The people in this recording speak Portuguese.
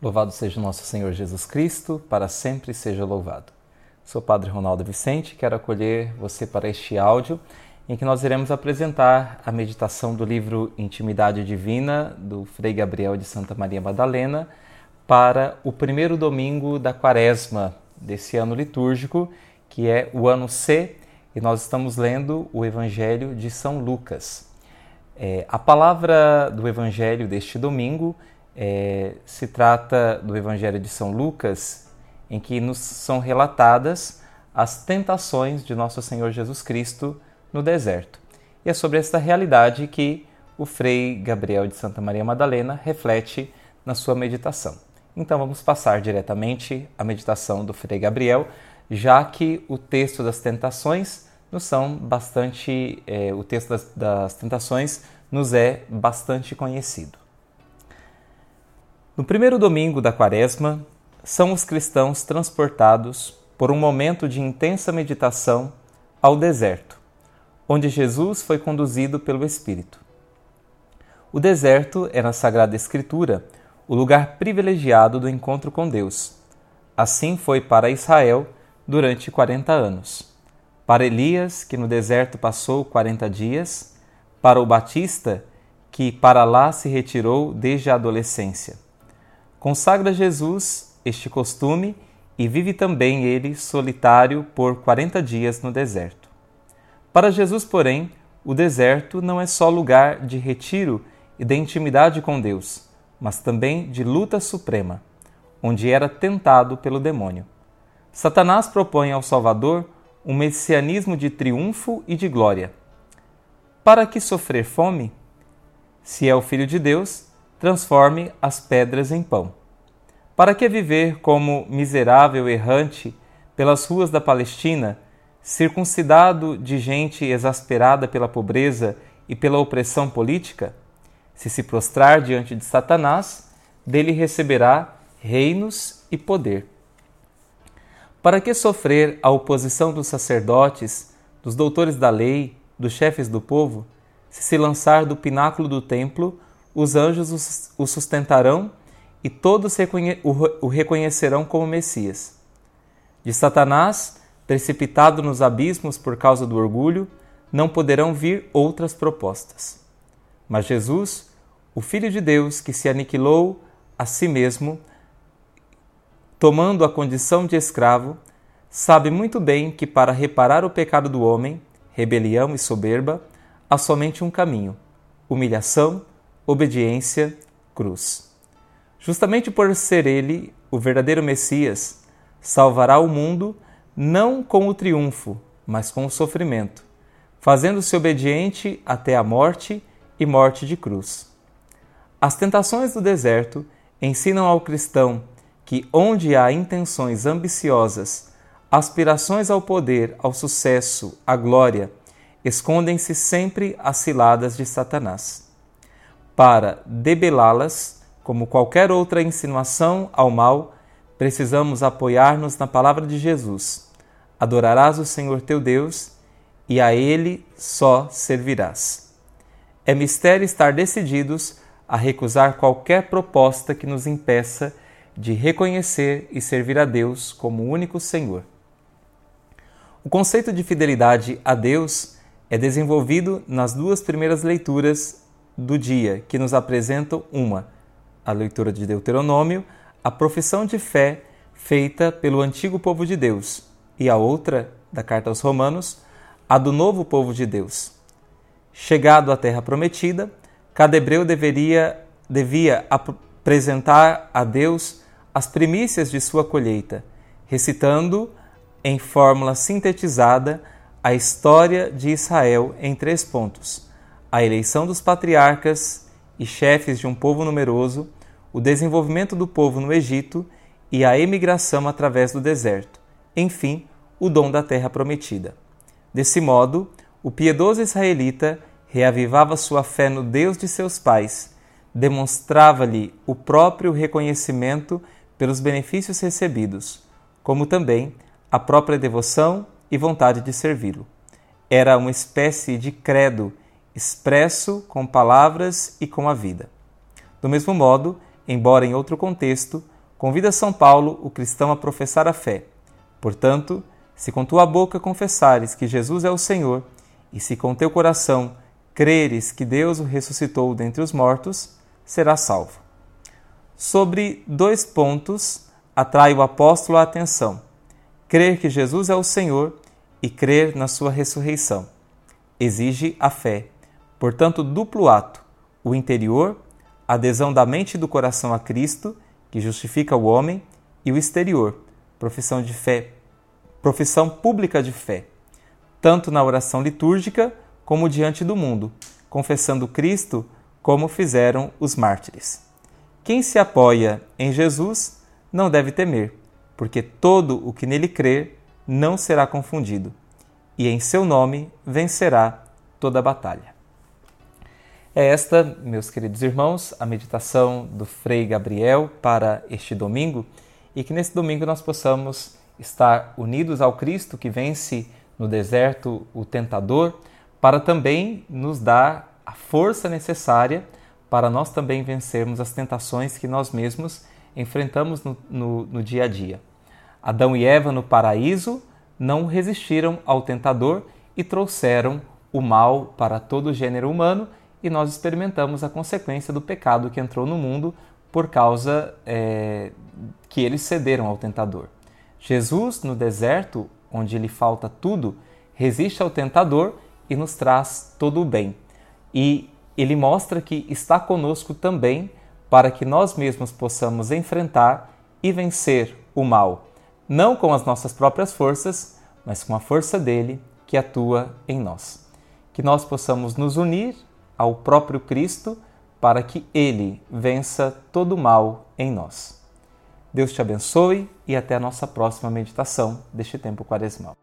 Louvado seja nosso Senhor Jesus Cristo, para sempre seja louvado. Sou Padre Ronaldo Vicente, quero acolher você para este áudio em que nós iremos apresentar a meditação do livro Intimidade Divina do Frei Gabriel de Santa Maria Madalena para o primeiro domingo da quaresma desse ano litúrgico, que é o ano C, e nós estamos lendo o Evangelho de São Lucas. É, a palavra do Evangelho deste domingo é, se trata do Evangelho de São Lucas, em que nos são relatadas as tentações de nosso Senhor Jesus Cristo no deserto. E é sobre esta realidade que o Frei Gabriel de Santa Maria Madalena reflete na sua meditação. Então vamos passar diretamente à meditação do Frei Gabriel, já que o texto das tentações nos são bastante, é, o texto das, das tentações nos é bastante conhecido. No primeiro domingo da Quaresma, são os cristãos transportados por um momento de intensa meditação ao deserto, onde Jesus foi conduzido pelo Espírito. O deserto é na Sagrada Escritura o lugar privilegiado do encontro com Deus. Assim foi para Israel durante 40 anos. Para Elias, que no deserto passou 40 dias, para o Batista, que para lá se retirou desde a adolescência Consagra Jesus este costume e vive também ele solitário por quarenta dias no deserto. Para Jesus, porém, o deserto não é só lugar de retiro e de intimidade com Deus, mas também de luta suprema, onde era tentado pelo demônio. Satanás propõe ao Salvador um messianismo de triunfo e de glória. Para que sofrer fome? Se é o Filho de Deus, transforme as pedras em pão. Para que viver como miserável errante pelas ruas da Palestina, circuncidado de gente exasperada pela pobreza e pela opressão política? Se se prostrar diante de Satanás, dele receberá reinos e poder. Para que sofrer a oposição dos sacerdotes, dos doutores da lei, dos chefes do povo? Se se lançar do pináculo do templo, os anjos o sustentarão e todos o reconhecerão como Messias. De Satanás, precipitado nos abismos por causa do orgulho, não poderão vir outras propostas. Mas Jesus, o Filho de Deus que se aniquilou a si mesmo, tomando a condição de escravo, sabe muito bem que para reparar o pecado do homem, rebelião e soberba, há somente um caminho: humilhação obediência, cruz. Justamente por ser ele o verdadeiro Messias, salvará o mundo não com o triunfo, mas com o sofrimento, fazendo-se obediente até a morte e morte de cruz. As tentações do deserto ensinam ao cristão que, onde há intenções ambiciosas, aspirações ao poder, ao sucesso, à glória, escondem-se sempre as ciladas de Satanás para debelá-las, como qualquer outra insinuação ao mal, precisamos apoiar-nos na palavra de Jesus. Adorarás o Senhor teu Deus e a Ele só servirás. É mistério estar decididos a recusar qualquer proposta que nos impeça de reconhecer e servir a Deus como único Senhor. O conceito de fidelidade a Deus é desenvolvido nas duas primeiras leituras do dia, que nos apresentam uma, a leitura de Deuteronômio, a profissão de fé feita pelo antigo povo de Deus, e a outra, da carta aos Romanos, a do novo povo de Deus. Chegado à terra prometida, cada hebreu deveria devia apresentar a Deus as primícias de sua colheita, recitando em fórmula sintetizada a história de Israel em três pontos a eleição dos patriarcas e chefes de um povo numeroso, o desenvolvimento do povo no Egito e a emigração através do deserto, enfim, o dom da terra prometida. Desse modo, o piedoso israelita reavivava sua fé no Deus de seus pais, demonstrava-lhe o próprio reconhecimento pelos benefícios recebidos, como também a própria devoção e vontade de servi-lo. Era uma espécie de credo expresso com palavras e com a vida. Do mesmo modo, embora em outro contexto, convida São Paulo o cristão a professar a fé. Portanto, se com tua boca confessares que Jesus é o Senhor, e se com teu coração creres que Deus o ressuscitou dentre os mortos, serás salvo. Sobre dois pontos atrai o apóstolo a atenção: crer que Jesus é o Senhor e crer na sua ressurreição. Exige a fé, portanto, duplo ato: o interior, adesão da mente e do coração a Cristo, que justifica o homem, e o exterior, profissão de fé, profissão pública de fé, tanto na oração litúrgica como diante do mundo, confessando Cristo como fizeram os mártires. Quem se apoia em Jesus não deve temer, porque todo o que nele crer não será confundido, e em seu nome vencerá toda a batalha. É esta, meus queridos irmãos, a meditação do Frei Gabriel para este domingo e que nesse domingo nós possamos estar unidos ao Cristo que vence no deserto o tentador, para também nos dar a força necessária para nós também vencermos as tentações que nós mesmos enfrentamos no, no, no dia a dia. Adão e Eva no paraíso não resistiram ao tentador e trouxeram o mal para todo o gênero humano, e nós experimentamos a consequência do pecado que entrou no mundo por causa é, que eles cederam ao tentador. Jesus, no deserto, onde lhe falta tudo, resiste ao tentador e nos traz todo o bem. E ele mostra que está conosco também para que nós mesmos possamos enfrentar e vencer o mal, não com as nossas próprias forças, mas com a força dele que atua em nós. Que nós possamos nos unir ao próprio Cristo para que ele vença todo o mal em nós. Deus te abençoe e até a nossa próxima meditação deste tempo quaresmal.